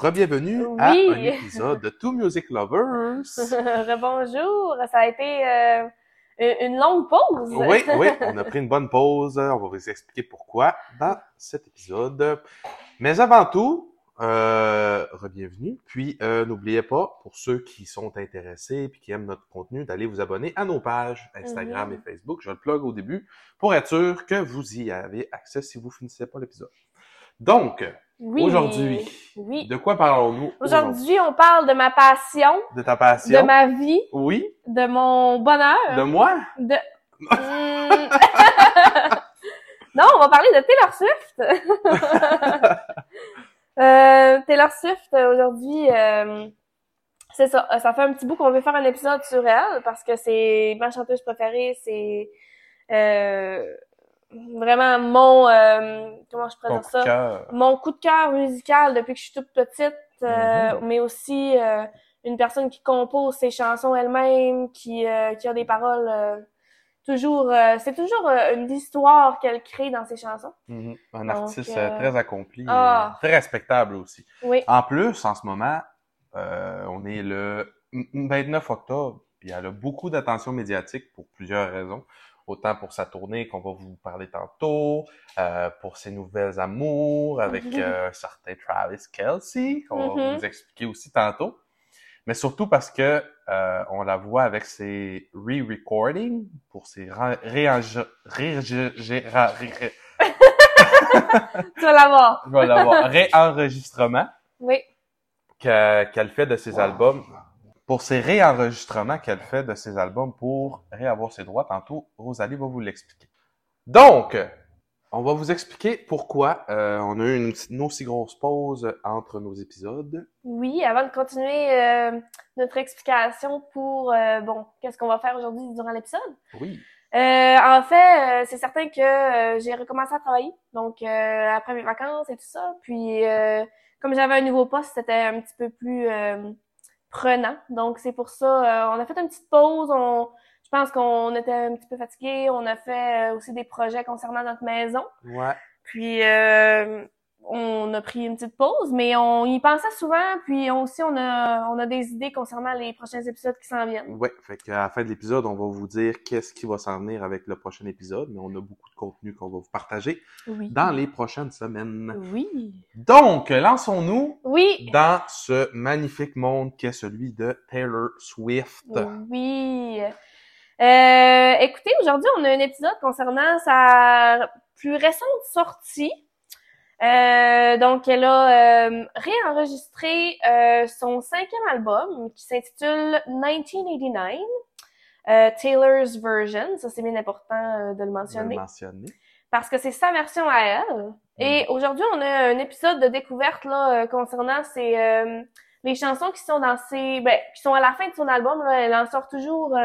Bonjour! Bienvenue à un épisode de Two Music Lovers. Rebonjour! Ça a été euh, une longue pause. Oui, oui, on a pris une bonne pause. On va vous expliquer pourquoi dans cet épisode. Mais avant tout, euh, bienvenue. Puis, euh, n'oubliez pas, pour ceux qui sont intéressés et qui aiment notre contenu, d'aller vous abonner à nos pages Instagram Mhm. et Facebook. Je le plug au début pour être sûr que vous y avez accès si vous finissez pas l'épisode. Donc, Oui. aujourd'hui, Oui. de quoi parlons-nous aujourd'hui? Aujourd'hui, on parle de ma passion, De ta passion? de ma vie, Oui. de mon bonheur, De moi? de... Hmm. non, on va parler de Taylor Swift. Euh, Taylor Swift, aujourd'hui, euh, c'est ça. Ça fait un petit bout qu'on veut faire un épisode sur elle parce que c'est ma chanteuse préférée. C'est euh, vraiment mon... euh, comment je pourrais dire ça? cœur. mon coup de cœur musical depuis que je suis toute petite, euh, Mhm. mais aussi euh, une personne qui compose ses chansons elle-même, qui, euh, qui a des paroles euh, toujours... euh, c'est toujours une histoire qu'elle crée dans ses chansons. Mhm. Un Donc, artiste très accompli, ah. très respectable aussi. Oui. En plus, en ce moment, euh, on est le 29 octobre, puis elle a beaucoup d'attention médiatique pour plusieurs raisons. Autant pour sa tournée qu'on va vous parler tantôt, euh, pour ses nouvelles amours avec Mhm. euh, un certain Travis Kelsey, qu'on va Mhm. vous expliquer aussi tantôt. Mais surtout parce que euh, on la voit avec ses re-recordings pour ses ré- réenge- ré- ré- ré- ré- Tu vas l'avoir. je vais l'avoir. réenregistrement Oui. que- qu'elle fait de ses albums. Pour ses réenregistrements qu'elle fait de ses albums pour réavoir ses droits, tantôt, Rosalie va vous l'expliquer. Donc, on va vous expliquer pourquoi euh, on a eu une, une aussi grosse pause entre nos épisodes. Oui, avant de continuer euh, notre explication pour, euh, bon, qu'est-ce qu'on va faire aujourd'hui durant l'épisode? Oui. Euh, en fait, euh, c'est certain que euh, j'ai recommencé à travailler, donc euh, après mes vacances et tout ça. Puis, euh, comme j'avais un nouveau poste, c'était un petit peu plus euh, prenant. Donc, c'est pour ça, euh, on a fait une petite pause. On, je pense qu'on était un petit peu fatigués. On a fait euh, aussi des projets concernant notre maison. Ouais. Puis, euh, on a pris une petite pause, mais on y pensait souvent. Puis on- aussi, on a, on a des idées concernant les prochains épisodes qui s'en viennent. Ouais. Fait qu'à la fin de l'épisode, on va vous dire qu'est-ce qui va s'en venir avec le prochain épisode, mais on a beaucoup de contenu qu'on va vous partager Oui. dans les prochaines semaines. Oui. Donc, lançons-nous Oui. dans ce magnifique monde qui est celui de Taylor Swift. Oui. Euh, écoutez, aujourd'hui, on a un épisode concernant sa plus récente sortie. Euh, donc, elle a euh, réenregistré euh, son cinquième album qui s'intitule 1989, euh, Taylor's Version. Ça, c'est bien important euh, de le Je vais le mentionner mentionner. parce que c'est sa version à elle. Et aujourd'hui, on a un épisode de découverte là euh, concernant ces euh, les chansons qui sont dans ses ben, qui sont à la fin de son album. Là, elle en sort toujours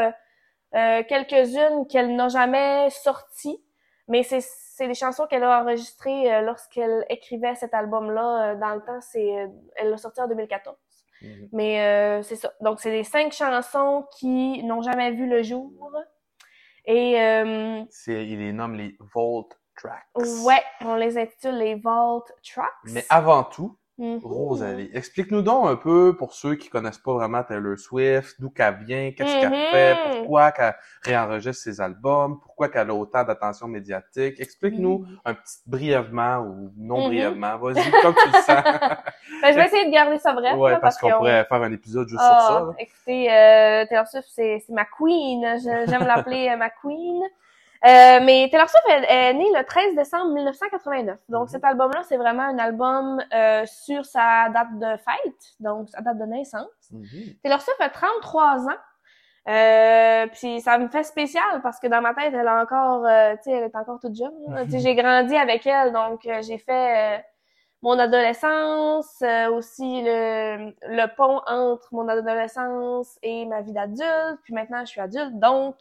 quelques-unes qu'elle n'a jamais sorties, mais c'est c'est des chansons qu'elle a enregistrées euh, lorsqu'elle écrivait cet album-là. euh, dans le temps, c'est euh, elle l'a sorti en 2014. Mhm. Mais euh, c'est ça. Donc, c'est les cinq chansons qui n'ont jamais vu le jour. Et euh, C'est, il les nomme les Vault Tracks. Ouais, on les intitule les Vault Tracks. Mais avant tout, Rosalie, explique-nous donc un peu pour ceux qui connaissent pas vraiment Taylor Swift, d'où qu'elle vient, qu'est-ce qu'elle Mhm. fait, pourquoi qu'elle réenregistre ses albums, pourquoi qu'elle a autant d'attention médiatique. Explique-nous un petit brièvement ou non Mhm. brièvement. Vas-y, comme tu le sens. Ben, je vais essayer de garder ça bref. ouais, là, parce qu'on pourrait faire un épisode juste Ah, sur ça. là. Écoutez, euh, Taylor Swift, c'est ma queen. J'aime l'appeler euh, ma queen. Euh, mais Taylor Swift est, est née le 13 décembre 1989. Donc Mhm. cet album-là, c'est vraiment un album euh, sur sa date de fête, donc sa date de naissance. Mhm. Taylor Swift a 33 ans. Euh, puis ça me fait spécial parce que dans ma tête, elle a encore, euh, tu sais, elle est encore toute jeune. j'ai grandi avec elle, donc j'ai fait mon adolescence, euh, aussi le, le pont entre mon adolescence et ma vie d'adulte. Puis maintenant, je suis adulte, donc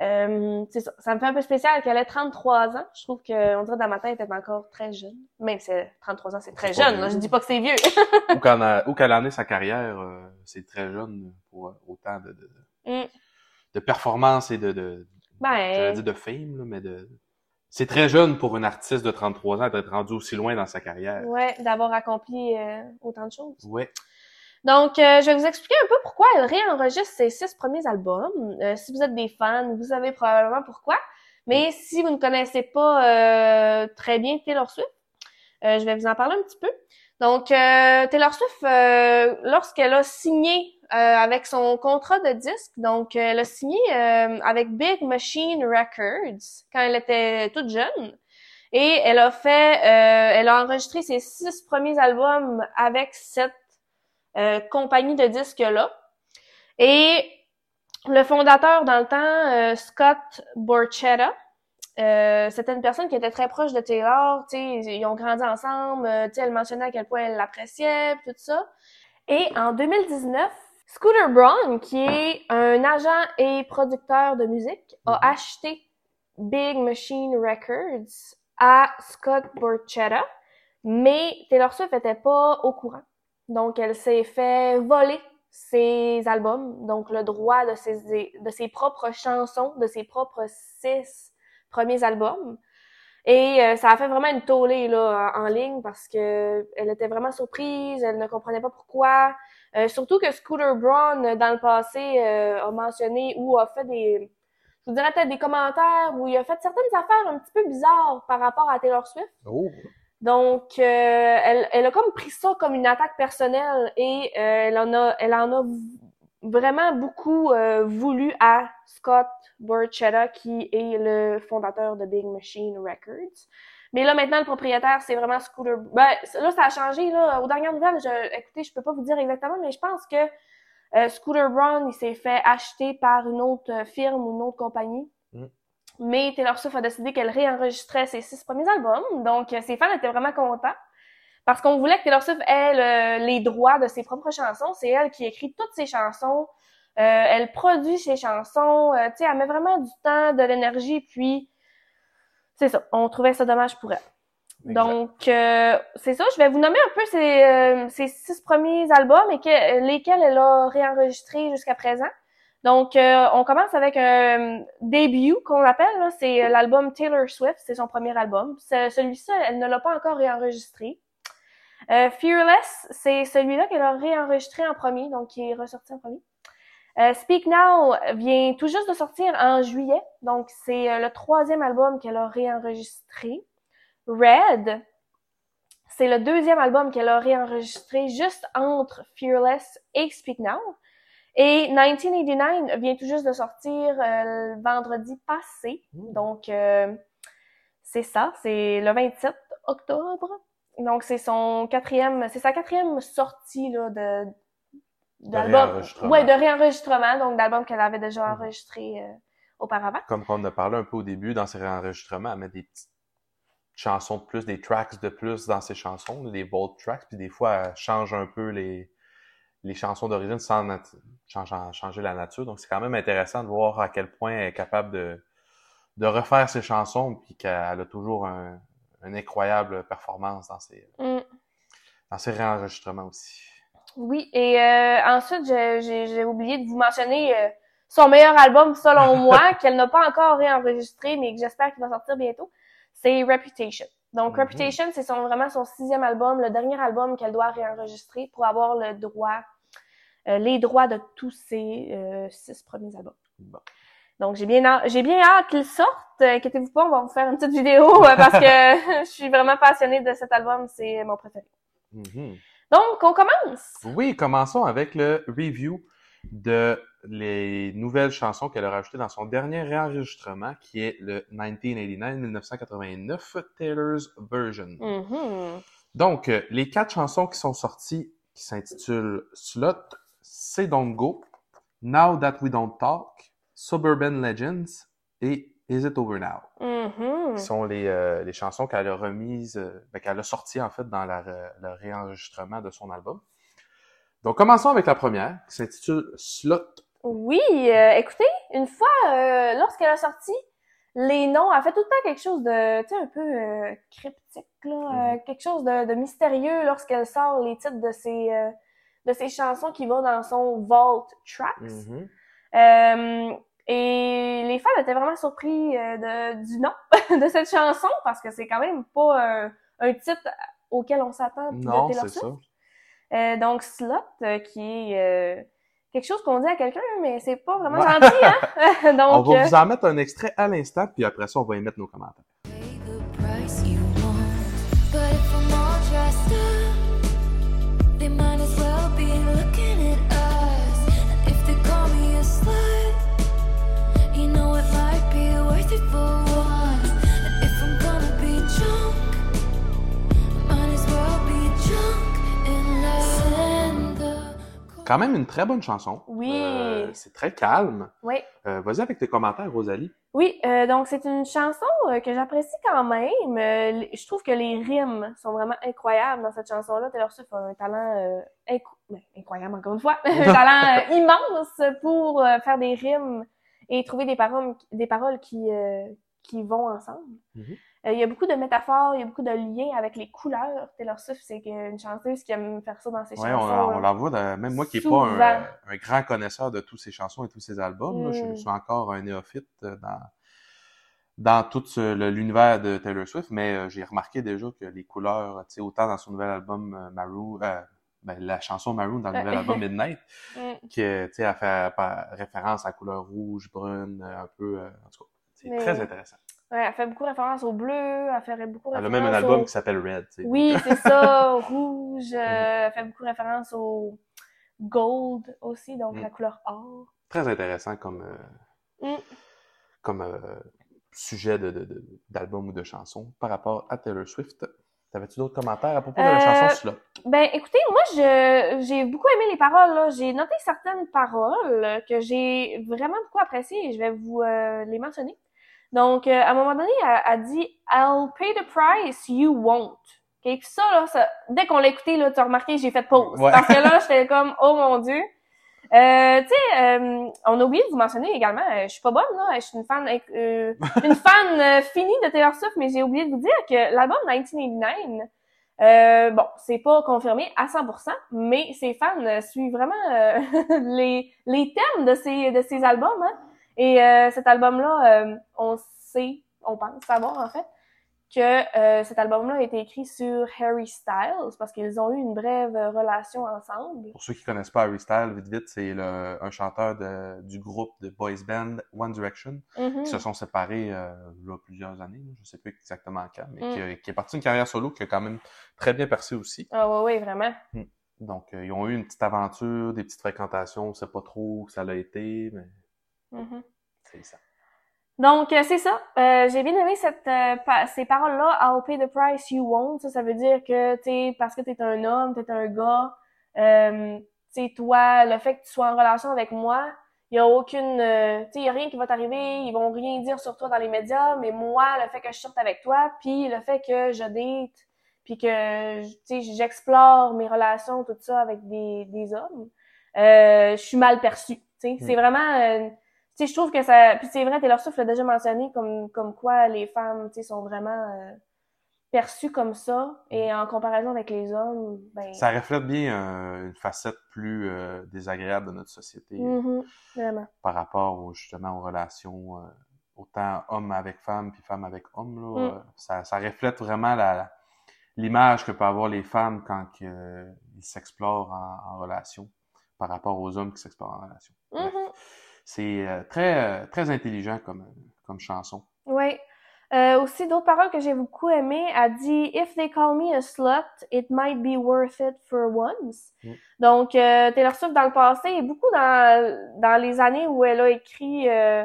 euh, ça. Ça me fait un peu spécial qu'elle ait 33 ans. Je trouve que on dirait dans ma tête, elle est encore très jeune. Même si elle a 33 ans, c'est très jeune. Là. Je dis pas que c'est vieux. ou qu'elle en ait sa carrière, euh, c'est très jeune pour autant de, de, Mm. de performance et de, de Ben, dire de fame, là, mais de C'est très jeune pour une artiste de 33 ans d'être rendue aussi loin dans sa carrière. Ouais, d'avoir accompli euh, autant de choses. Ouais. Donc, euh, je vais vous expliquer un peu pourquoi elle réenregistre ses six premiers albums. Euh, si vous êtes des fans, vous savez probablement pourquoi. Mais si vous ne connaissez pas très bien Taylor Swift, je vais vous en parler un petit peu. Donc, Taylor Swift, lorsqu'elle a signé avec son contrat de disque, donc elle a signé avec Big Machine Records quand elle était toute jeune. Et elle a fait, elle a enregistré ses six premiers albums avec cette euh, compagnie de disques-là. Et le fondateur dans le temps, euh, Scott Borchetta, euh, c'était une personne qui était très proche de Taylor, ils ont grandi ensemble, elle mentionnait à quel point elle l'appréciait, tout ça. Et en 2019, Scooter Braun, qui est un agent et producteur de musique, a mm-hmm. acheté Big Machine Records à Scott Borchetta, mais Taylor Swift était pas au courant. Donc, elle s'est fait voler ses albums, donc le droit de ses, de ses propres chansons, de ses propres six premiers albums. Et euh, ça a fait vraiment une tollée là, en, ligne parce que elle était vraiment surprise, elle ne comprenait pas pourquoi. Euh, surtout que Scooter Braun, dans le passé, euh, a mentionné ou a fait des, je vous dirais peut-être des commentaires où il a fait certaines affaires un petit peu bizarres par rapport à Taylor Swift. Oh. Donc, euh, elle, elle a comme pris ça comme une attaque personnelle et euh, elle en a, elle en a vraiment beaucoup euh, voulu à Scott Borchetta, qui est le fondateur de Big Machine Records. Mais là, maintenant, le propriétaire, c'est vraiment Scooter. Ben, là, ça a changé. Là. Aux dernières nouvelles, je, écoutez, je peux pas vous dire exactement, mais je pense que Scooter Brown, il s'est fait acheter par une autre firme ou une autre compagnie. Mais Taylor Swift a décidé qu'elle réenregistrait ses six premiers albums. Donc, ses fans étaient vraiment contents. Parce qu'on voulait que Taylor Swift ait les droits de ses propres chansons. C'est elle qui écrit toutes ses chansons. Euh, elle produit ses chansons. Euh, tu sais, elle met vraiment du temps, de l'énergie. Puis, c'est ça. On trouvait ça dommage pour elle. Donc, euh, c'est ça. Je vais vous nommer un peu ses, ses six premiers albums et que, lesquels elle a réenregistrés jusqu'à présent. Donc, euh, on commence avec un début qu'on appelle, c'est l'album Taylor Swift, c'est son premier album. Celui-ci, elle ne l'a pas encore réenregistré. Euh, Fearless, c'est celui-là qu'elle a réenregistré en premier, donc qui est ressorti en premier. Euh, Speak Now vient tout juste de sortir en juillet, donc c'est le troisième album qu'elle a réenregistré. Red, c'est le deuxième album qu'elle a réenregistré juste entre Fearless et Speak Now. Et 1989 vient tout juste de sortir euh, le vendredi passé. Hmm. Donc, euh, c'est ça, c'est le 27 octobre. Donc, c'est son quatrième, c'est sa quatrième sortie là, de d'album. Ouais, de réenregistrement, donc d'album qu'elle avait déjà hmm. enregistré euh, auparavant. Comme on a parlé un peu au début, dans ses réenregistrements, elle met des petites chansons de plus, des tracks de plus dans ses chansons, des vault tracks, puis des fois, elle change un peu les les chansons d'origine sans changer, la nature. Donc, c'est quand même intéressant de voir à quel point elle est capable de, de refaire ses chansons, puis qu'elle a toujours un, une incroyable performance dans ses, mm. dans ses réenregistrements aussi. Oui, et euh, ensuite, j'ai oublié de vous mentionner euh, son meilleur album, selon moi, qu'elle n'a pas encore réenregistré, mais que j'espère qu'il va sortir bientôt. C'est Reputation. Donc, mm-hmm. Reputation, c'est son, vraiment son sixième album, le dernier album qu'elle doit réenregistrer pour avoir le droit, euh, les droits de tous ses euh, six premiers albums. Donc, j'ai bien, j'ai bien hâte qu'il sorte. Inquiétez-vous pas, on va vous faire une petite vidéo euh, parce que je suis vraiment passionnée de cet album. C'est mon préféré. Mm-hmm. Donc, on commence. Oui, commençons avec le review de les nouvelles chansons qu'elle a rajoutées dans son dernier réenregistrement, qui est le 1989-1989 Taylor's Version. Mm-hmm. Donc, euh, les quatre chansons qui sont sorties, qui s'intitulent Slot, C'est Don't Go, Now That We Don't Talk, Suburban Legends et Is It Over Now? Mm-hmm. Qui sont les, euh, les chansons qu'elle a remises, euh, ben, qu'elle a sorties en fait dans la, le réenregistrement de son album. Donc, commençons avec la première, qui s'intitule Slot. Oui, euh, écoutez, une fois, euh, lorsqu'elle a sorti les noms, elle fait tout le temps quelque chose de, tu sais, un peu euh, cryptique, là, mhm. quelque chose de, mystérieux lorsqu'elle sort les titres de ses, de ses chansons qui vont dans son Vault Tracks. Mhm. Et les fans étaient vraiment surpris euh, de, du nom de cette chanson parce que c'est quand même pas un, titre auquel on s'attend de Non, Taylor c'est Swift. Euh, donc Slot, euh, qui est euh, quelque chose qu'on dit à quelqu'un, mais c'est pas vraiment Ouais. gentil, hein? On donc, va euh, vous en mettre un extrait à l'instant, puis après ça, on va y mettre nos commentaires. Quand même une très bonne chanson. Oui. Euh, c'est très calme. oui. Euh, Vas-y avec tes commentaires, Rosalie. Oui, euh, donc c'est une chanson que j'apprécie quand même. Je trouve que les rimes sont vraiment incroyables dans cette chanson-là. Taylor Swift a un talent incro- ben, incroyable encore une fois, un talent immense pour faire des rimes et trouver des paroles, des paroles qui qui vont ensemble. Mhm. Euh, il y a beaucoup de métaphores, il y a beaucoup de liens avec les couleurs. Taylor Swift, c'est une chanteuse qui aime faire ça dans ses Ouais, on, chansons. on là. la voit, de- même moi qui n'ai pas un, un grand connaisseur de tous ses chansons et tous ses albums, là, je Mm. suis encore un néophyte euh, dans, dans tout l'univers de Taylor Swift, mais euh, j'ai remarqué déjà que les couleurs, tu sais, autant dans son nouvel album euh, Maroon, ben, la chanson Maroon dans le nouvel album Midnight, Mm. sais, elle fait référence à la couleur rouge, brune, un peu, en tout cas, c'est Mais- très intéressant. Ouais, elle fait beaucoup référence au bleu, elle fait beaucoup Elle a même un album au... qui s'appelle Red. Oui, c'est ça, rouge. euh, Mhm. elle fait beaucoup référence au gold aussi, donc Mm. la couleur or. très intéressant comme euh, Mm. comme euh, sujet de, de, d'album ou de chanson par rapport à Taylor Swift. T'avais-tu d'autres commentaires à propos de la chanson Slot? Ben, écoutez, moi, je j'ai beaucoup aimé les paroles. là. J'ai noté certaines paroles que j'ai vraiment beaucoup appréciées et je vais vous les mentionner. Donc, euh, à un moment donné, elle, elle dit « I'll pay the price you won't ». Okay? Puis ça, là, ça, dès qu'on l'a écouté, là, tu as remarqué, j'ai fait pause. Ouais. Parce que là, j'étais comme « Oh mon Dieu ». Euh, tu sais, euh, on a oublié de vous mentionner également, euh, je suis pas bonne, là, je suis une fan, euh, une fan euh, finie de Taylor Swift, mais j'ai oublié de vous dire que l'album 1989, euh, bon, c'est pas confirmé à 100%, mais ses fans suivent vraiment euh, les, les thèmes de ces, de ces albums. Hein? Et euh, cet album-là, euh, on sait, on pense savoir en fait, que euh, cet album-là a été écrit sur Harry Styles parce qu'ils ont eu une brève relation ensemble. Pour ceux qui connaissent pas Harry Styles, vite vite, c'est le, un chanteur de, du groupe de boys band One Direction Mhm. qui se sont séparés euh, il y a plusieurs années, je sais plus exactement quand, mais Mm. qui, est parti une carrière solo qui a quand même très bien percé aussi. Ah ouais, ouais, vraiment. Donc, euh, ils ont eu une petite aventure, des petites fréquentations, on sait pas trop où ça l'a été, mais Mhm. c'est ça. Donc, euh, c'est ça. Euh, j'ai bien aimé cette, euh, pa- ces paroles-là. I'll pay the price you won't. Ça, ça veut dire que, tu parce que t'es un homme, t'es un gars, euh, tu sais, toi, le fait que tu sois en relation avec moi, il y a aucune, euh, tu sais, il y a rien qui va t'arriver, ils vont rien dire sur toi dans les médias, mais moi, le fait que je sorte avec toi, puis le fait que je date, puis que, tu sais, j'explore mes relations, tout ça, avec des, des hommes, euh, je suis mal perçue, tu sais. C'est vraiment... sais, je trouve que ça... Puis c'est vrai, Taylor Swift l'a déjà mentionné, comme, comme quoi les femmes, tu sais, sont vraiment euh, perçues comme ça. Et en comparaison avec les hommes, ben... Ça reflète bien euh, une facette plus euh, désagréable de notre société Mhm, vraiment. par rapport au, justement aux relations autant homme avec femme puis femme avec homme. Là, Mm. Ça, ça reflète vraiment la l'image que peuvent avoir les femmes quand ils s'explorent en, en relation par rapport aux hommes qui s'explorent en relation. Mhm. C'est euh, très euh, très intelligent comme comme chanson. Oui. Euh, aussi, d'autres paroles que j'ai beaucoup aimées, elle dit « If they call me a slut, it might be worth it for once Mm. Donc, euh, Taylor Swift, dans le passé, et beaucoup dans, dans les années où elle a écrit euh,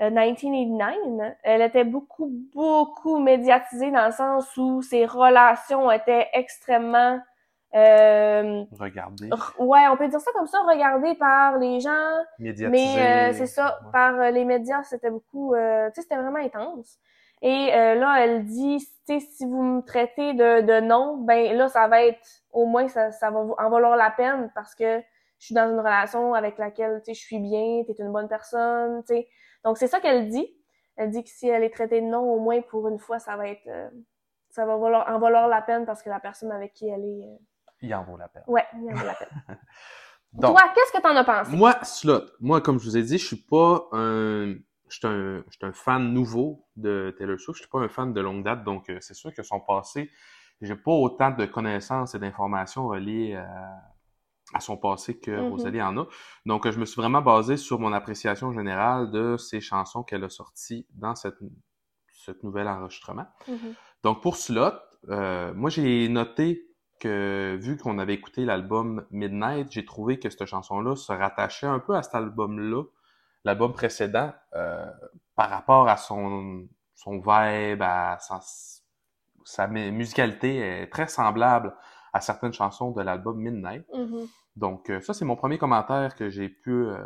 euh, 1989, elle était beaucoup, beaucoup médiatisée dans le sens où ses relations étaient extrêmement... euh, Regardez, r- ouais, on peut dire ça comme ça, regardées par les gens, médiatisé. mais euh, c'est ça, Ouais. par euh, les médias, c'était beaucoup, euh, tu sais, c'était vraiment intense. Et euh, là, elle dit, tu sais, si vous me traitez de, de non, ben là, ça va être, au moins, ça, ça va en valoir la peine parce que je suis dans une relation avec laquelle, tu sais, je suis bien, t'es une bonne personne, tu sais. Donc, c'est ça qu'elle dit. Elle dit que si elle est traitée de non, au moins, pour une fois, ça va être, euh, ça va valoir, en valoir la peine parce que la personne avec qui elle est, euh, Il en vaut la peine. ouais, il en vaut la peine. Donc, Toi, qu'est-ce que t'en as pensé? moi, Slot, moi, comme je vous ai dit, je suis pas un, je suis un, je suis un fan nouveau de Taylor Swift. Je suis pas un fan de longue date, donc euh, c'est sûr que son passé, j'ai pas autant de connaissances et d'informations reliées à, à son passé que Mhm. Rosalie en a. Donc, euh, je me suis vraiment basé sur mon appréciation générale de ces chansons qu'elle a sorties dans cette, ce nouvel enregistrement. Mhm. Donc pour Slot, euh, moi j'ai noté que vu qu'on avait écouté l'album Midnight, j'ai trouvé que cette chanson-là se rattachait un peu à cet album-là, l'album précédent, euh, par rapport à son, son vibe, à sa, sa mu- musicalité est très semblable à certaines chansons de l'album Midnight. Mhm. Donc, euh, ça, c'est mon premier commentaire que j'ai pu euh,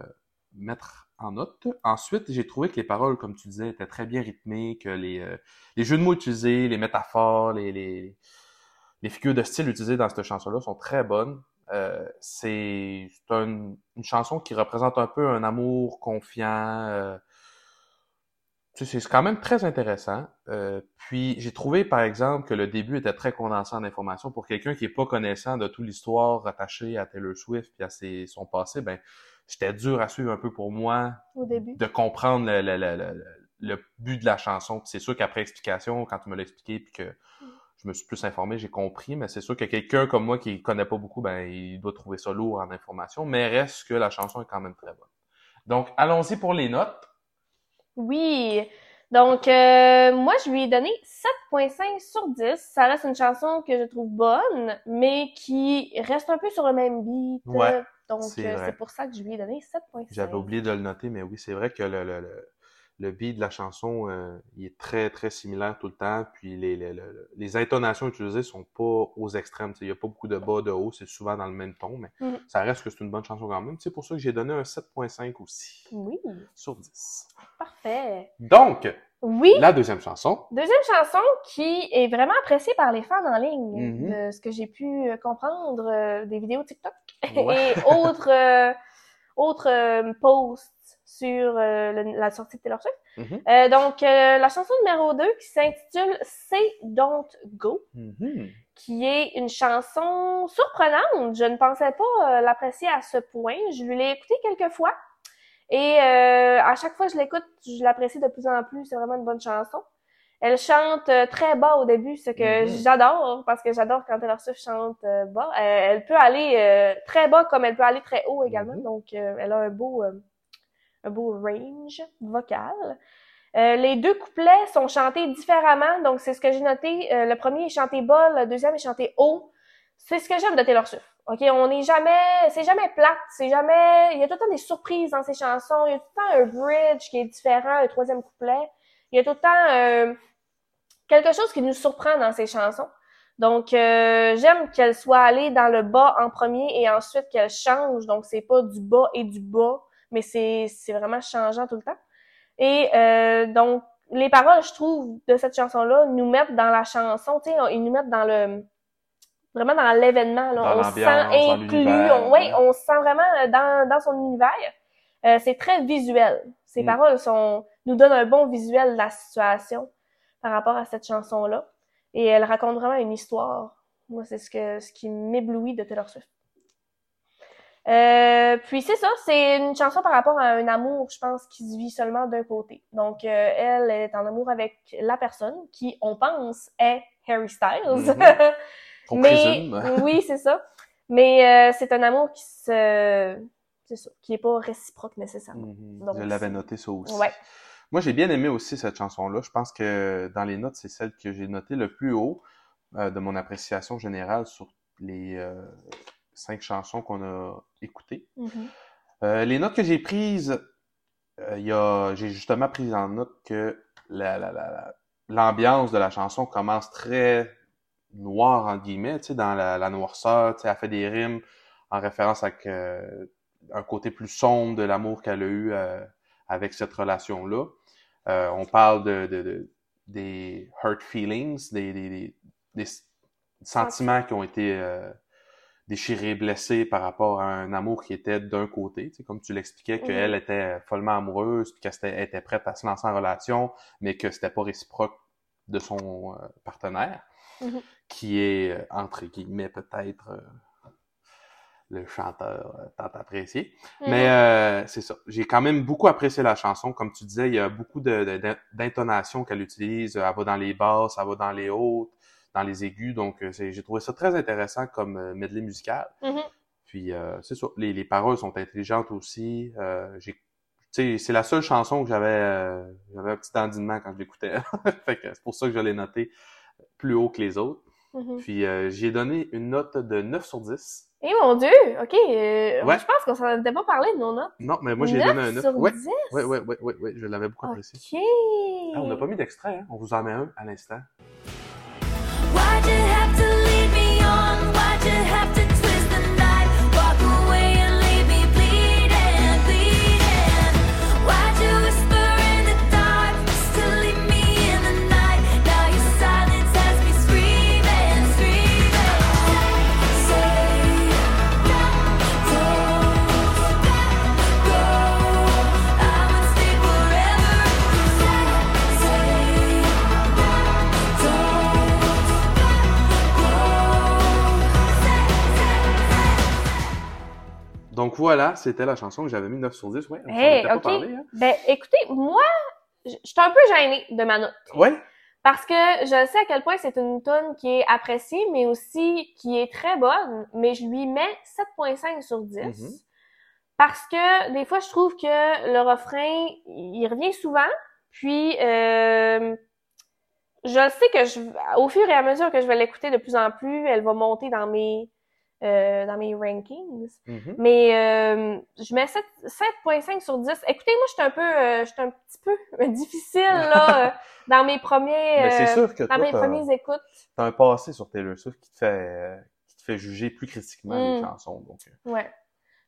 mettre en note. Ensuite, j'ai trouvé que les paroles, comme tu disais, étaient très bien rythmées, que les, euh, les jeux de mots utilisés, les métaphores, les, les, les figures de style utilisées dans cette chanson-là sont très bonnes. Euh, c'est c'est un- une chanson qui représente un peu un amour confiant. euh, c'est quand même très intéressant. Euh, puis j'ai trouvé, par exemple, que le début était très condensé en informations. Pour quelqu'un qui est pas connaissant de toute l'histoire rattachée à Taylor Swift et à ses, son passé, ben c'était dur à suivre un peu pour moi Au début. de comprendre le, le, le, le, le but de la chanson. C'est sûr qu'après explication, quand tu me l'as expliqué puis que je me suis plus informé, j'ai compris. Mais c'est sûr que quelqu'un comme moi qui connaît pas beaucoup, ben il doit trouver ça lourd en information. Mais reste que la chanson est quand même très bonne. Donc allons-y pour les notes. Oui. Donc, euh, moi, je lui ai donné 7.5 sur 10. Ça reste une chanson que je trouve bonne, mais qui reste un peu sur le même beat. Ouais, Donc, c'est euh, pour ça que je lui ai donné 7.5. J'avais oublié de le noter, mais oui, c'est vrai que le, le, le, le beat de la chanson, euh, il est très, très similaire tout le temps. Puis les, les, les, les intonations utilisées sont pas aux extrêmes. Il n'y a pas beaucoup de bas, de haut, c'est souvent dans le même ton, mais Mhm. ça reste que c'est une bonne chanson quand même. C'est pour ça que j'ai donné un 7.5 aussi Oui, sur 10. parfait. Donc, Oui, la deuxième chanson. deuxième chanson qui est vraiment appréciée par les fans en ligne, Mhm. de ce que j'ai pu euh, comprendre euh, des vidéos TikTok Ouais. et autres, euh, autres euh, posts sur euh, le- la sortie de Taylor Swift. Mhm. Euh, donc, euh, la chanson numéro 2 qui s'intitule Say Don't Go, Mhm. qui est une chanson surprenante. Je ne pensais pas l'apprécier à ce point. Je lui l'ai écoutée quelques fois. Et euh, à chaque fois que je l'écoute, je l'apprécie de plus en plus. C'est vraiment une bonne chanson. Elle chante très bas au début, ce que Mhm. j'adore, parce que j'adore quand Taylor Swift chante bas. Elle peut aller très bas comme elle peut aller très haut également. Donc, elle a un beau, un beau range vocal. Euh, les deux couplets sont chantés différemment, donc c'est ce que j'ai noté. Euh, le premier est chanté bas, le deuxième est chanté haut. C'est ce que j'aime de Taylor Swift. Ok, on n'est jamais, c'est jamais plate, c'est jamais, il y a tout le temps des surprises dans ses chansons. Il y a tout le temps un bridge qui est différent, un troisième couplet. Il y a tout le temps euh, quelque chose qui nous surprend dans ses chansons. Donc j'aime qu'elle soit allée dans le bas en premier et ensuite qu'elle change. Donc c'est pas du bas et du bas, mais c'est c'est vraiment changeant tout le temps. Et euh, donc, les paroles, je trouve, de cette chanson-là, nous mettent dans la chanson, tu sais, ils nous mettent dans le vraiment dans l'événement. On se sent inclus. On, ouais, ouais. on se sent vraiment dans, dans son univers. Euh, c'est très visuel. Ces Mm. paroles sont nous donnent un bon visuel de la situation par rapport à cette chanson-là. Et elle raconte vraiment une histoire. Moi, c'est ce que ce qui m'éblouit de Taylor Swift. Euh, puis c'est ça, c'est une chanson par rapport à un amour, je pense, qui se vit seulement d'un côté. Donc, euh, elle est en amour avec la personne qui, on pense, est Harry Styles. Mhm. On Mais oui, c'est ça. Mais euh, c'est un amour qui se, c'est ça, qui est pas réciproque nécessairement. Mhm. Donc, Je l'avais noté ça aussi. Ouais. Moi, j'ai bien aimé aussi cette chanson-là. Je pense que dans les notes, c'est celle que j'ai notée le plus haut de mon appréciation générale sur les euh, cinq chansons qu'on a écoutées. Mhm. Euh, les notes que j'ai prises, euh, il y a, j'ai justement pris en note que la, la, la, la- l'ambiance de la chanson commence très noire, entre guillemets, tu sais, dans la, noirceur, tu sais, elle fait des rimes en référence avec euh, un côté plus sombre de l'amour qu'elle a eu euh, avec cette relation-là. On parle de, de, de- des hurt feelings, des, des, des, des sentiments qui ont été déchirés, blessés par rapport à un amour qui était d'un côté. Tu sais, comme tu l'expliquais, Mhm. qu'elle était follement amoureuse, puis qu'elle était, prête à se lancer en relation, mais que c'était pas réciproque de son euh, partenaire, Mhm. qui est, euh, entre guillemets, peut-être euh, le chanteur tant apprécié. Mhm. Mais euh, c'est ça. J'ai quand même beaucoup apprécié la chanson. Comme tu disais, il y a beaucoup de, de- d'intonations qu'elle utilise. Elle va dans les basses, elle va dans les hautes, dans les aigus. Donc, euh, j'ai trouvé ça très intéressant comme euh, medley musical. Mhm. Puis, euh, c'est ça. Les, les paroles sont intelligentes aussi. Euh, c'est la seule chanson que j'avais euh, j'avais un petit dandinement quand je l'écoutais. c'est pour ça que je l'ai noté plus haut que les autres. Mhm. Puis euh, j'ai donné une note de 9 sur 10. Eh mon dieu! OK. euh, Ouais. Je pense qu'on s'en était pas parlé de nos notes. Non, mais moi j'ai 9 donné un 9. sur Ouais, 10? ouais, ouais, ouais, ouais, ouais, je l'avais beaucoup apprécié. OK. Ah, on n'a pas mis d'extrait, hein? On vous en met un à l'instant. Donc voilà, c'était la chanson que j'avais mis 9 sur 10. Ouais, on pas parlé, hein? Ben, écoutez, moi, je suis un peu gênée de ma note. Ouais? Parce que je sais à quel point c'est une tune qui est appréciée, mais aussi qui est très bonne, mais je lui mets 7.5 sur 10. Mhm. Parce que des fois, je trouve que le refrain, il revient souvent, puis euh, je sais que je, au fur et à mesure que je vais l'écouter de plus en plus, elle va monter dans mes euh, dans mes rankings. Mhm. Mais euh, je mets 7 7.5 sur 10. Écoutez, moi, j'étais un peu, euh, un petit peu difficile là euh, dans mes premiers, Mais euh, sûr que dans toi, mes t'as premières écoutes. t'as un passé sur Taylor Swift qui te fait, euh, qui te fait juger plus critiquement les Mm. chansons. Donc, Ouais.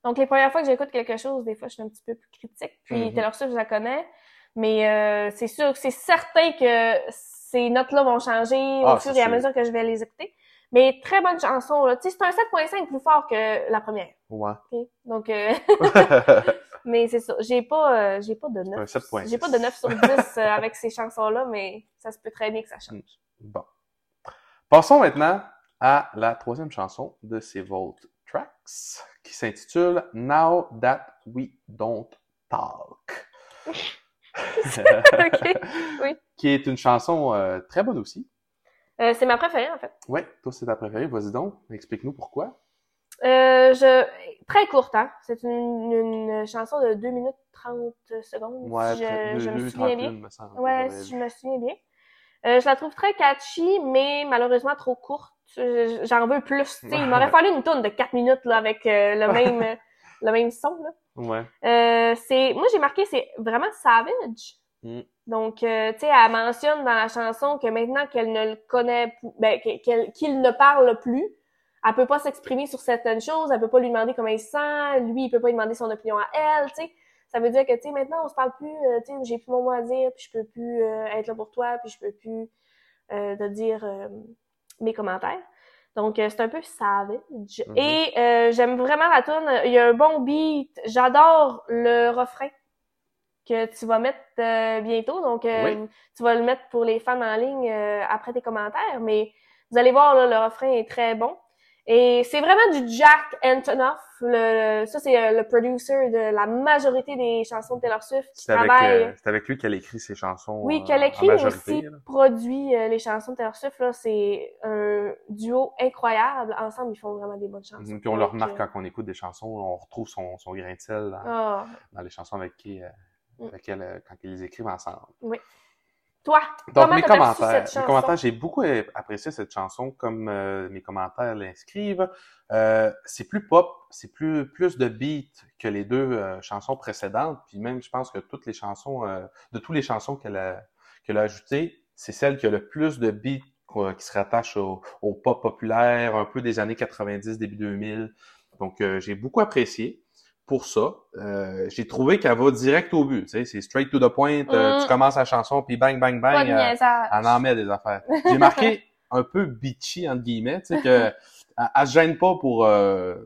Donc les premières fois que j'écoute quelque chose, des fois, je suis un petit peu plus critique. Puis Mhm. Taylor Swift, je la connais, mais euh, c'est sûr, c'est certain que ces notes-là vont changer Ah, au fur et à mesure que je vais les écouter. Mais très bonne chanson là. Tu sais, c'est un 7.5 plus fort que la première. ouais. Donc, euh, mais c'est ça. J'ai pas, euh, j'ai pas de 9. Un 7.6. J'ai pas de 9 sur 10 euh, avec ces chansons-là, mais ça se peut très bien que ça change. Bon. Passons maintenant à la troisième chanson de ces Vault Tracks qui s'intitule Now That We Don't Talk. Ok, oui. Qui est une chanson euh, très bonne aussi. Euh, c'est ma préférée, en fait. Ouais, toi c'est ta préférée. Vas-y donc, explique-nous pourquoi. Euh, je... Très courte, hein. C'est une, une chanson de 2 minutes 30 secondes, Ouais, si je, me souviens bien. trentaines, me semble, Ouais, si je me souviens bien. Euh, je la trouve très catchy, mais malheureusement trop courte. Je- J'en veux plus. Il m'aurait fallu une tourne de 4 minutes là, avec euh, le même le même son. Là. Ouais. Euh, c'est moi j'ai marqué c'est vraiment savage. Mm. Donc euh, tu sais elle mentionne dans la chanson que maintenant qu'elle ne le connaît ben qu'il ne parle plus, elle peut pas s'exprimer sur certaines choses, elle peut pas lui demander comment il se sent, lui il peut pas lui demander son opinion à elle, tu sais. Ça veut dire que tu sais maintenant on se parle plus, euh, tu sais j'ai plus mon mot à dire, puis je peux plus euh, être là pour toi, puis je peux plus euh, te dire euh, mes commentaires. Donc euh, c'est un peu savage. Mhm. Et euh, j'aime vraiment la tune. Il y a un bon beat. J'adore le refrain que tu vas mettre euh, bientôt. Donc euh, Oui. tu vas le mettre pour les fans en ligne euh, après tes commentaires. Mais vous allez voir là, le refrain est très bon. Et c'est vraiment du Jack Antonoff. Le, ça c'est euh, le producer de la majorité des chansons de Taylor Swift qui C'est avec, travaille. euh, c'est avec lui qu'elle écrit ses chansons. Oui, euh, qu'elle écrit, majorité, aussi là. produit les chansons de Taylor Swift. Là, c'est un duo incroyable. Ensemble, ils font vraiment des bonnes chansons. Mhm, Puis on le remarque quand on écoute des chansons, on retrouve son, son grain de sel dans, ah. dans les chansons avec qui, euh, Mm. elle, euh, quand ils écrivent ensemble. Toi, Donc comment mes commentaires, cette mes commentaires, j'ai beaucoup apprécié cette chanson, comme euh, mes commentaires l'inscrivent. Euh, c'est plus pop, c'est plus plus de beat que les deux euh, chansons précédentes. Puis même, je pense que toutes les chansons, euh, de toutes les chansons qu'elle a qu'elle a ajoutées, c'est celle qui a le plus de beat quoi, qui se rattache au, au pop populaire, un peu des années 90, début 2000. Donc euh, j'ai beaucoup apprécié. Pour ça, euh, j'ai trouvé qu'elle va direct au but. Tu sais, c'est straight to the point. euh, Mm. tu commences la chanson, puis bang, bang, bang. Euh, elle en met des affaires. J'ai marqué un peu bitchy, entre guillemets, tu sais, que elle, elle se gêne pas pour,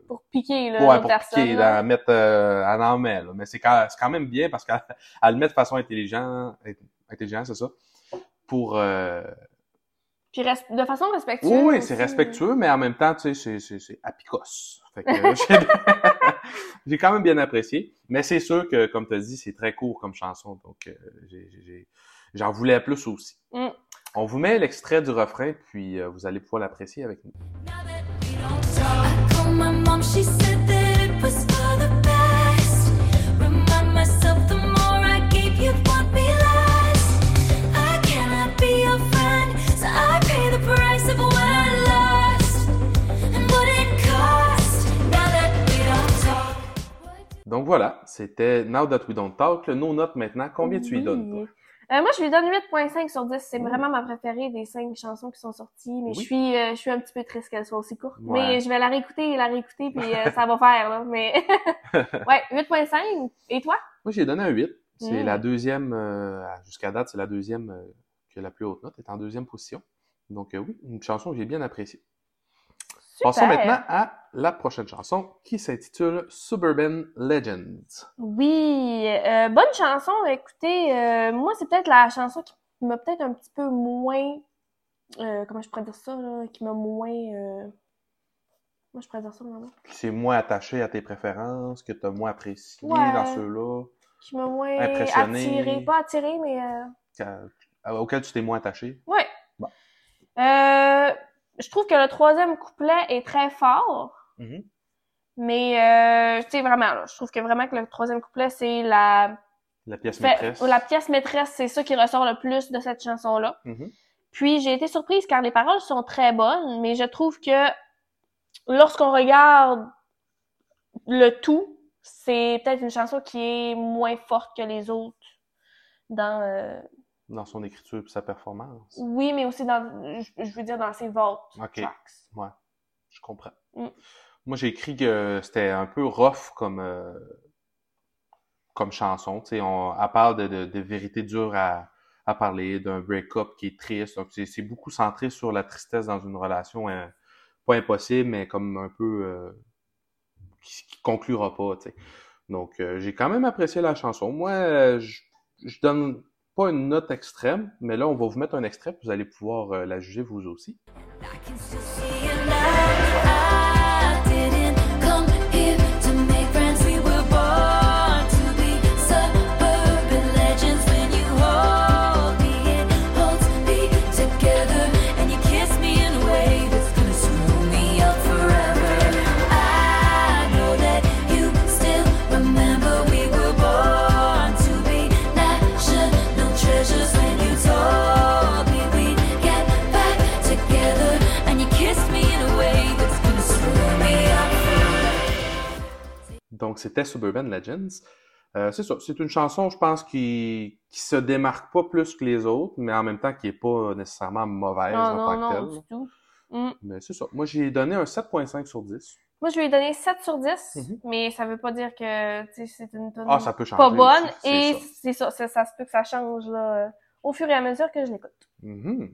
Pour piquer, là, ouais, pour personne. piquer, là. la mettre, elle en met, là. Mais c'est quand, même bien parce qu'elle elle le met de façon intelligente, intelligente, c'est ça, pour, Puis res- de façon respectueuse. Oui, c'est respectueux, mais en même temps, tu sais, c'est- c'est c'est apicos. Fait que, euh, j'ai- j'ai quand même bien apprécié. Mais c'est sûr que, comme tu as dit, c'est très court comme chanson, donc euh, j'ai- j'ai- j'en voulais plus aussi. Mm. On vous met l'extrait du refrain, puis euh, vous allez pouvoir l'apprécier avec nous. Donc voilà, c'était Now That We Don't Talk. Nos notes maintenant, combien tu y Oui. donnes? toi? Euh, moi, je lui donne 8.5 sur 10. C'est vraiment ma préférée des cinq chansons qui sont sorties. Mais Oui. je suis euh, je suis un petit peu triste qu'elle soit aussi courte. Ouais. Mais je vais la réécouter et la réécouter, puis euh, ça va faire, là. Mais ouais, 8.5. Et toi? Moi, j'ai donné un 8. C'est Mm. la deuxième, euh, jusqu'à date, c'est la deuxième a la plus haute note, est en deuxième position. Donc oui, une chanson que j'ai bien appréciée. Super. Passons maintenant à la prochaine chanson qui s'intitule Suburban Legends. Oui, euh, bonne chanson. Écoutez, euh, moi, c'est peut-être la chanson qui m'a peut-être un petit peu moins... euh, comment je pourrais dire ça, là? Qui m'a moins... Euh... Moi, je pourrais dire ça, maman. Qui s'est moins attaché à tes préférences, que tu as moins apprécié Ouais. dans ceux-là, Qui m'a moins Impressionné. attiré. Pas attiré, mais... Euh... auxquels tu t'es moins attaché. Ouais. Bon. Euh, je trouve que le troisième couplet est très fort, Mhm. mais euh, tu sais vraiment, là, je trouve que vraiment que le troisième couplet c'est la La pièce fait- maîtresse. la pièce maîtresse, c'est ça qui ressort le plus de cette chanson-là. Mhm. Puis j'ai été surprise car les paroles sont très bonnes, mais je trouve que lorsqu'on regarde le tout, c'est peut-être une chanson qui est moins forte que les autres dans euh, Dans son écriture et sa performance. oui, mais aussi dans je, veux dire dans ses votes Ok. tracks. Ouais, je comprends. Mm. Moi, j'ai écrit que c'était un peu rough comme, euh, comme chanson. Tu sais, on, elle parle de, de, de vérités dures à, à parler, d'un break-up qui est triste. Donc, c'est, c'est beaucoup centré sur la tristesse dans une relation, hein, pas impossible, mais comme un peu euh, qui, qui conclura pas. Tu sais. Donc, euh, j'ai quand même apprécié la chanson. Moi, je, je donne pas une note extrême, mais là, on va vous mettre un extrait, vous allez pouvoir euh, la juger vous aussi. Donc, c'était Suburban Legends. Euh, c'est ça. C'est une chanson, je pense, qui, qui se démarque pas plus que les autres, mais en même temps qui est pas nécessairement mauvaise Non, en non, tant non, que telle. du tout. Mm. Mais c'est ça. Moi, j'ai donné un 7.5 sur 10. Moi, je lui ai donné 7 sur 10, Mhm. mais ça veut pas dire que c'est une tonne Ah, ça peut changer. pas bonne. Et c'est ça, ça, ça se peut que ça change là, euh, au fur et à mesure que je l'écoute. Mhm.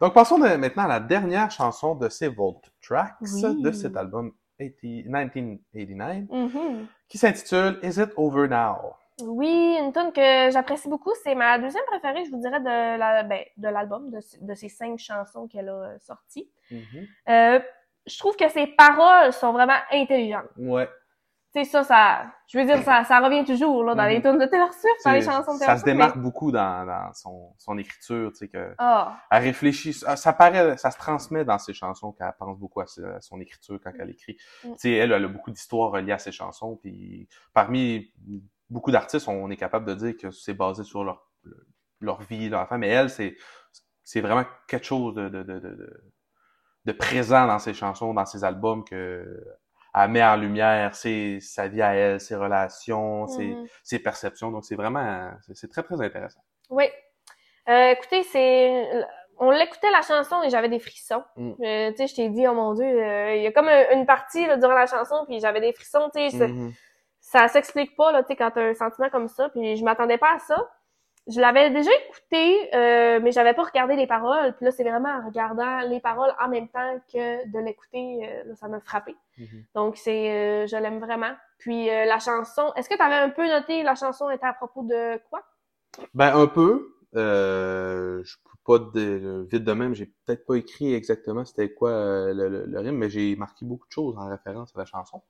Donc, passons de- maintenant à la dernière chanson de ces Vault Tracks Oui. de cet album 80 1989 Mhm. qui s'intitule Is It Over Now? Oui, une tune que j'apprécie beaucoup, c'est ma deuxième préférée, je vous dirais, de la, ben, de l'album, de, de ces cinq chansons qu'elle a euh, sorties. Mhm. Euh, je trouve que ses paroles sont vraiment intelligentes. Ouais. Tu sais, ça, ça, je veux dire, ça, ça revient toujours, là, dans Mhm. les tunes de Taylor Swift, dans les chansons de ça Taylor se Swift. démarque mais- beaucoup dans, dans son, son écriture, tu sais, que Ah, elle réfléchit, ça, ça paraît, ça se transmet dans ses chansons qu'elle pense beaucoup à, son écriture quand elle écrit. Mm. Tu sais, elle, elle a beaucoup d'histoires reliées à ses chansons, puis parmi beaucoup d'artistes, on est capable de dire que c'est basé sur leur, leur vie, leur enfant, mais elle, c'est, c'est vraiment quelque chose de, de, de, de, de- de présent dans ses chansons, dans ses albums, que elle met en lumière ses, sa vie à elle, ses relations, ses, mhm. ses perceptions. Donc, c'est vraiment, c'est, très, très intéressant. Oui. Euh, écoutez, c'est, on l'écoutait la chanson et j'avais des frissons. Mm. Euh, tu sais, je t'ai dit, oh mon dieu, euh, il y a comme un- une partie là, durant la chanson, puis j'avais des frissons. Tu sais, Mhm. ça s'explique pas là, tu sais, quand t'as un sentiment comme ça. Puis je m'attendais pas à ça. Je l'avais déjà écouté, euh, mais j'avais pas regardé les paroles. Puis là, c'est vraiment en regardant les paroles en même temps que de l'écouter, euh, là, ça m'a frappé. Mhm. Donc c'est, euh, je l'aime vraiment. Puis euh, la chanson, est-ce que tu avais un peu noté la chanson était à propos de quoi? Ben un peu. Euh, je peux pas de vite de même, j'ai peut-être pas écrit exactement c'était quoi euh, le, le, le rime, mais j'ai marqué beaucoup de choses en référence à la chanson.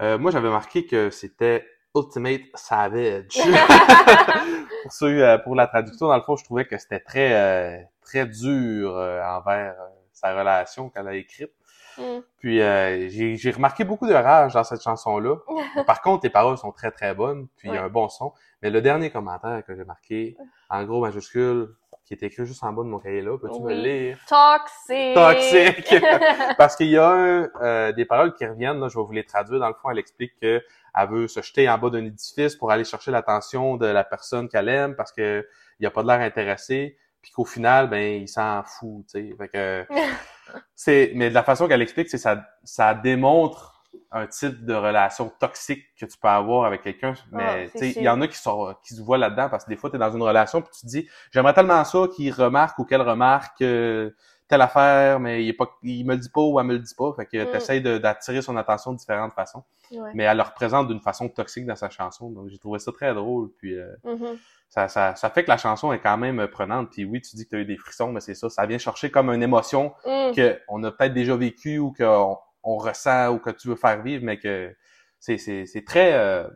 Euh, moi, j'avais marqué que c'était Ultimate Savage. pour ceux, euh, pour la traduction, dans le fond, je trouvais que c'était très, euh, très dur euh, envers sa relation qu'elle a écrite. Mm. Puis euh, j'ai remarqué beaucoup de rage dans cette chanson-là. Par contre, les paroles sont très très bonnes, puis il y a un bon son. Mais le dernier commentaire que j'ai marqué, en gros majuscule, qui est écrit juste en bas de mon cahier là, peux-tu me le lire? Toxique. Toxique. Parce qu'il y a euh, des paroles qui reviennent, là, je vais vous les traduire. Dans le fond, elle explique que elle veut se jeter en bas d'un édifice pour aller chercher l'attention de la personne qu'elle aime parce que il a pas de l'air intéressé, puis qu'au final, ben, il s'en fout, tu sais. Fait que, c'est, mais de la façon qu'elle explique, c'est ça, ça démontre un type de relation toxique que tu peux avoir avec quelqu'un, mais sais, il y en a qui sont, qui se voient là-dedans parce que des fois, tu es dans une relation puis tu te dis, j'aimerais tellement ça qu'il remarque ou qu'elle remarque euh, telle affaire, mais il est pas, il me le dit pas ou elle me le dit pas, fait que Mm. t'essayes d'attirer son attention de différentes façons, Ouais. mais elle le représente d'une façon toxique dans sa chanson, donc j'ai trouvé ça très drôle, puis euh, Mhm. ça, ça, ça fait que la chanson est quand même prenante, puis oui, tu dis que tu as eu des frissons, mais c'est ça, ça vient chercher comme une émotion Mm. qu'on a peut-être déjà vécu ou qu'on on ressent ou que tu veux faire vivre, mais que c'est très euh,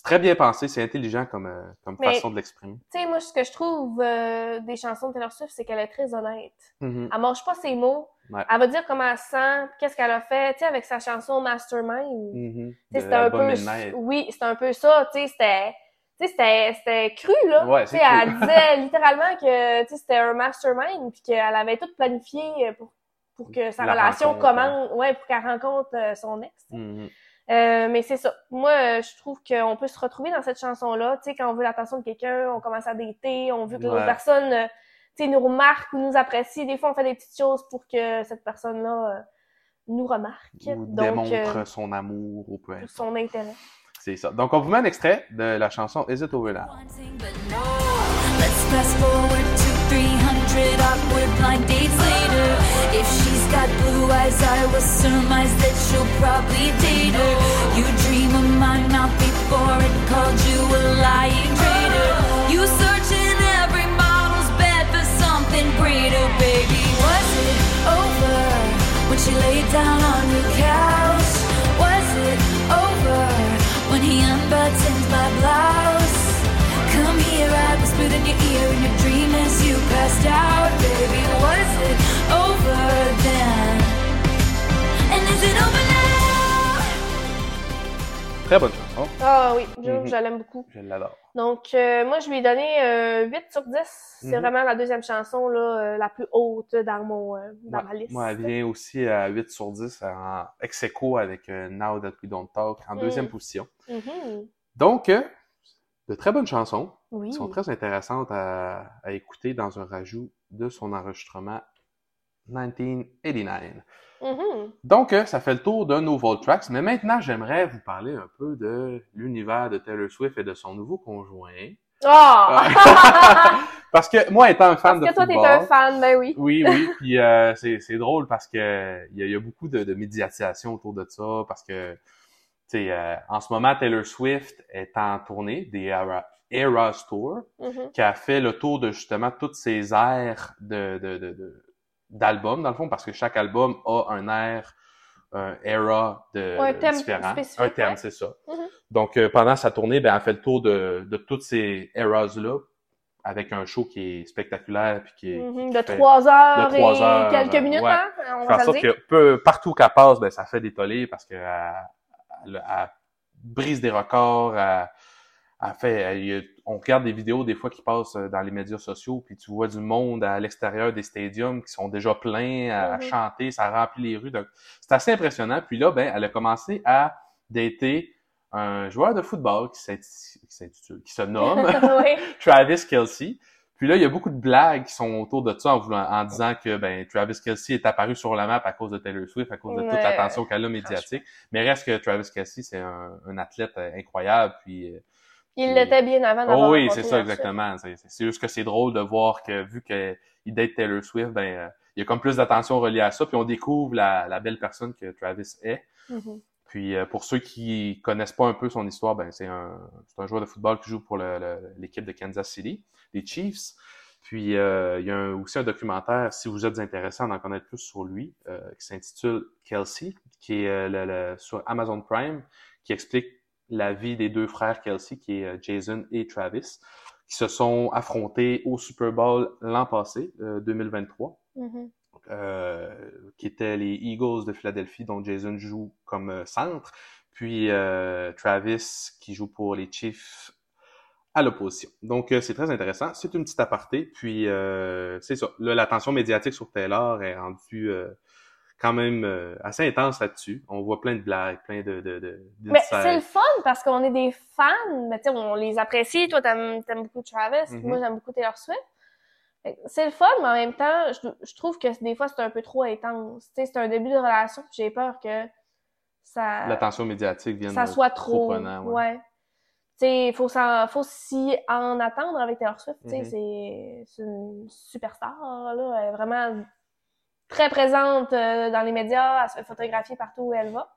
c'est très bien pensé, c'est intelligent comme, euh, comme Mais- façon de l'exprimer. Tu sais, moi, ce que je trouve euh, des chansons de Taylor Swift, c'est qu'elle est très honnête. Mhm. Elle mange pas ses mots. Ouais. Elle va dire comment elle se sent, qu'est-ce qu'elle a fait, tu sais, avec sa chanson Mastermind. Tu sais, De c'était un peu, Midnight. oui, c'était un peu ça, tu sais, c'était, c'était, c'était cru, là. Ouais, sais, elle cru. disait littéralement que, tu sais, c'était un mastermind, puis qu'elle avait tout planifié pour, pour que sa La relation commence, ouais, pour qu'elle rencontre euh, son ex. Mhm. Euh, mais c'est ça. Moi, euh, je trouve qu'on peut se retrouver dans cette chanson-là. Tu sais, quand on veut l'attention de quelqu'un, on commence à dater, on veut que Ouais. l'autre personne, euh, tu sais, nous remarque ou nous apprécie. Des fois, on fait des petites choses pour que cette personne-là euh, nous remarque. Ou Donc, démontre euh, son amour ou peu importe. son intérêt. C'est ça. Donc, on vous met un extrait de la chanson Is It Over Now? wanting, but no. Let's fast forward to 300 awkward blind dates later. If she's got blue eyes, I will surmise that she'll probably date her. You dream of my mouth before it called you Très bonne chanson. Ah oui, je, Mhm. l'aime beaucoup. Je l'adore. Donc, euh, moi, je lui ai donné euh, 8 sur 10. C'est Mhm. vraiment la deuxième chanson, là, euh, la plus haute dans mon, euh, dans Ouais. ma liste. Moi, elle vient aussi à 8 sur 10 en ex aequo avec euh, Now That We Don't Talk en deuxième Mm. position. Mhm. Donc, euh, de très bonnes chansons. Oui. qui sont très intéressantes à, à écouter dans un rajout de son enregistrement 1989. Mhm. Donc, euh, ça fait le tour de nos Vault Tracks, mais maintenant, j'aimerais vous parler un peu de l'univers de Taylor Swift et de son nouveau conjoint. Ah! parce que moi, étant un fan Parce que de toi, t'es un fan, ben oui. oui, oui, puis euh, c'est c'est drôle parce que il y, a- il y a beaucoup de, de médiatisation autour de ça, parce que, tu sais, euh, en ce moment, Taylor Swift est en tournée des Era, Eras Tour, Mhm. qui a fait le tour de justement toutes ces aires de, de, de, de- d'albums, dans le fond, parce que chaque album a un air, un era de, Ouais, un thème différent. spécifique, Un thème, c'est ça. Mhm. Donc, euh, pendant sa tournée, ben, elle fait le tour de, de toutes ces eras-là, avec un show qui est spectaculaire, puis qui est... Mhm. qui De trois heures et quelques euh, minutes, ouais. hein? On en va se sorte que peu, partout qu'elle passe, ben, ça fait tollés parce que elle, elle- elle brise des records. Elle, elle fait, a- on regarde des vidéos des fois qui passent euh, dans les médias sociaux, puis tu vois du monde à l'extérieur des stadiums qui sont déjà pleins à Mhm. chanter, ça remplit les rues. Donc, c'est assez impressionnant. Puis là, ben, elle a commencé à dater un joueur de football qui qui se nomme oui. Travis Kelsey. Puis là, il y a beaucoup de blagues qui sont autour de ça en, voulant, en disant que ben, Travis Kelsey est apparu sur la map à cause de Taylor Swift, à cause de toute l'attention qu'elle a médiatique. Mais reste que Travis Kelsey, c'est un, un athlète euh, incroyable. Puis, euh, Il l'était bien avant d'avoir oh oui, c'est ça exactement. C'est juste que c'est drôle de voir que vu qu'il date Taylor Swift, ben euh, il y a comme plus d'attention reliée à ça. Puis on découvre la, la belle personne que Travis est. Mhm. Puis euh, pour ceux qui connaissent pas un peu son histoire, ben c'est un, joueur de football qui joue pour l'équipe de Kansas City, les Chiefs. Puis euh, il y a un- aussi un documentaire, si vous êtes intéressé à en connaître plus sur lui, qui s'intitule Kelsey, qui est le- le- sur Amazon Prime, qui explique la vie des deux frères Kelsey, qui est euh, Jason et Travis, qui se sont affrontés au Super Bowl l'an passé, euh, 2023 Mhm. euh, qui étaient les Eagles de Philadelphie, dont Jason joue comme euh, centre, puis euh, Travis qui joue pour les Chiefs à l'opposition. Donc euh, c'est très intéressant. C'est une petite aparté, puis euh, c'est ça. Là, l'attention médiatique sur Taylor est rendue euh, quand même euh, assez intense là-dessus. On voit plein de blagues, plein de, de, de Mais c'est le fun parce qu'on est des fans, mais tu sais, on les apprécie. Toi, t'aimes aimes beaucoup Travis, Mhm. moi, j'aime beaucoup Taylor Swift. C'est le fun, mais en même temps, je, je trouve que des fois, c'est un peu trop intense. Tu sais, c'est un début de relation, puis j'ai peur que ça, l'attention médiatique vienne ça soit trop. prenant. ouais. ouais. Tu sais, il faut, s'y en attendre avec Taylor Swift. Tu sais, Mhm. c'est c'est une superstar, là. Elle est vraiment très présente euh, dans les médias. Elle se fait photographier partout où elle va.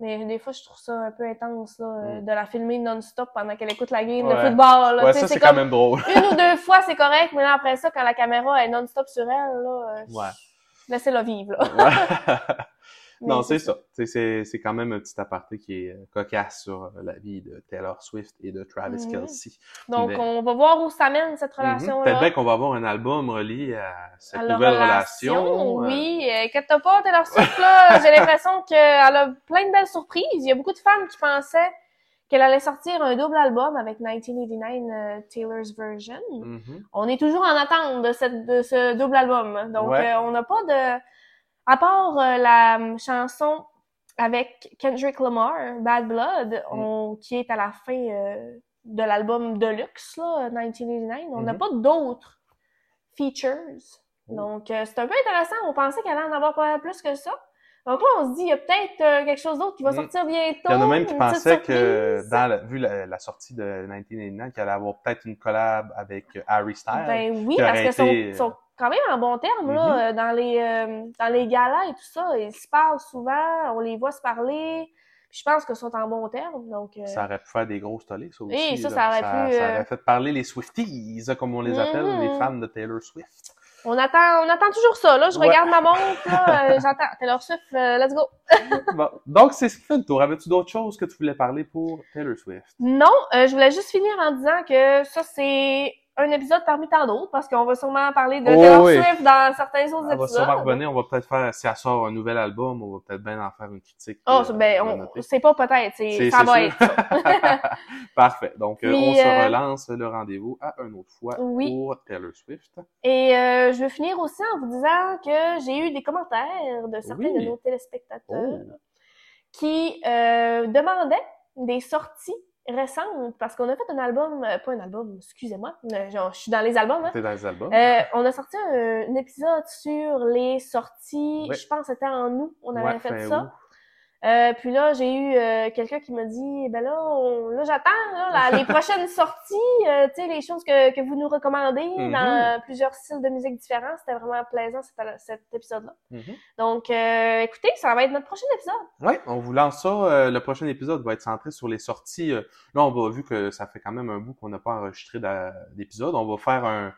Mais des fois, je trouve ça un peu intense, là, euh, Mm. de la filmer non-stop pendant qu'elle écoute la game Ouais. de football. Là, Ouais, ça c'est quand même drôle. une ou deux fois, c'est correct, mais là, après ça, quand la caméra est non-stop sur elle, là, euh, Ouais. laissez-la vivre, là. Non, c'est ça. C'est c'est quand même un petit aparté qui est euh, cocasse sur euh, la vie de Taylor Swift et de Travis Mhm. Kelsey. Donc, Mais- on va voir où ça mène, cette Mhm. relation-là. Peut-être bien qu'on va avoir un album relié à cette à nouvelle relation. euh, Oui, inquiète-toi pas, Taylor Swift, là, j'ai l'impression qu'elle a plein de belles surprises. Il y a beaucoup de fans qui pensaient qu'elle allait sortir un double album avec 1989 euh, Taylor's Version. mhm. On est toujours en attente de, cette, de ce double album. Donc, Ouais. euh, on n'a pas de... À part euh, la euh, chanson avec Kendrick Lamar, Bad Blood, Mm. on- qui est à la fin euh, de l'album Deluxe, là, 1989, on n'a Mhm. pas d'autres features. Oh. Donc, euh, c'est un peu intéressant. On pensait qu'elle allait en avoir pas plus que ça. Donc là, on se dit, il y a peut-être euh, quelque chose d'autre qui va Mm. sortir bientôt. Il y en a même qui pensaient que, surprise. dans la, vu la, la sortie de 1989, qu'elle allait avoir peut-être une collab avec Harry Styles. Ben oui, parce sont, été, euh, sont quand même en bon terme, Mhm. là, euh, dans les, euh, dans les galas et tout ça. Ils se parlent souvent, on les voit se parler. Puis je pense qu'ils sont en bon terme, donc... euh, Ça aurait pu faire des grosses tollés, ça aussi. Oui, ça, ça aurait pu, Ça euh, aurait fait parler les Swifties, comme on les appelle, Mhm. les fans de Taylor Swift. on attend, on attend toujours ça, là. Je Ouais. regarde ma montre, là, euh, j'entends Taylor Swift, let's go. Bon, donc, c'est ce qui fait le tour. Avais-tu d'autres choses que tu voulais parler pour Taylor Swift? Non, je voulais juste finir en disant que ça, c'est un épisode parmi tant d'autres, parce qu'on va sûrement parler de Oh, Taylor oui. Swift dans certains autres On va épisodes. sûrement revenir. On va peut-être faire, si elle sort un nouvel album, on va peut-être bien en faire une critique. Oh, euh, ben, on c'est pas peut-être, c'est, C'est- ça c'est va sûr. être ça. Parfait. Donc, euh, Puis, on se euh, relance le rendez-vous à une autre fois Oui. pour Taylor Swift. Et euh, je veux finir aussi en vous disant que j'ai eu des commentaires de certains Oui. de nos téléspectateurs Oh. qui euh, demandaient des sorties récentes parce qu'on a fait un album, euh, pas un album, excusez-moi, euh, genre, je suis dans les albums. Hein. T'es dans les albums. Euh, on a sorti un, un épisode sur les sorties, Ouais. je pense que c'était en août, on avait Ouais, fait ça. août. Euh, puis là, j'ai eu euh, quelqu'un qui m'a dit, ben là, on- là j'attends là, les prochaines sorties, euh, tu sais, les choses que, que vous nous recommandez Mhm. dans plusieurs styles de musique différents. C'était vraiment plaisant cet, cet épisode-là. Mhm. Donc, euh, écoutez, ça va être notre prochain épisode. Ouais, on vous lance ça. euh, le prochain épisode va être centré sur les sorties. euh, là, on va vu que ça fait quand même un bout qu'on n'a pas enregistré d'épisode. On va faire un,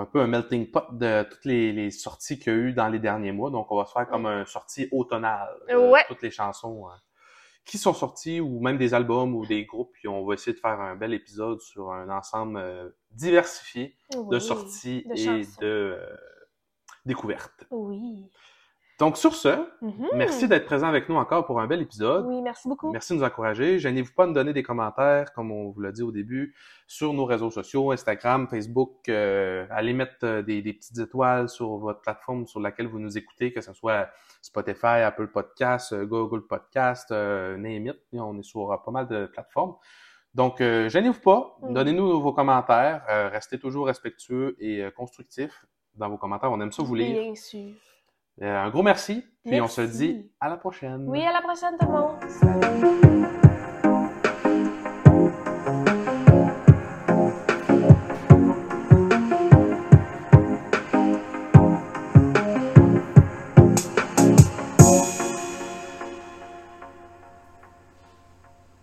un peu un melting pot de toutes les, les sorties qu'il y a eu dans les derniers mois. Donc, on va se faire comme un sortie automnale. de Ouais. Toutes les chansons euh, qui sont sorties ou même des albums ou des groupes. Puis on va essayer de faire un bel épisode sur un ensemble euh, diversifié de sorties de et chansons. de euh, découvertes. Oui. Donc, sur ce, Mhm. merci d'être présent avec nous encore pour un bel épisode. Oui, merci beaucoup. Merci de nous encourager. Gênez-vous pas de nous donner des commentaires, comme on vous l'a dit au début, sur nos réseaux sociaux, Instagram, Facebook. Euh, allez mettre euh, des, des petites étoiles sur votre plateforme sur laquelle vous nous écoutez, que ce soit Spotify, Apple Podcasts, euh, Google Podcasts, euh, name it. On est sur euh, pas mal de plateformes. Donc, euh, gênez-vous pas. Mhm. Donnez-nous vos commentaires. Restez toujours respectueux et constructifs dans vos commentaires. On aime ça vous lire. Bien sûr. Euh, un gros merci. Puis on se dit à la prochaine. Oui, à la prochaine tout le monde. Salut.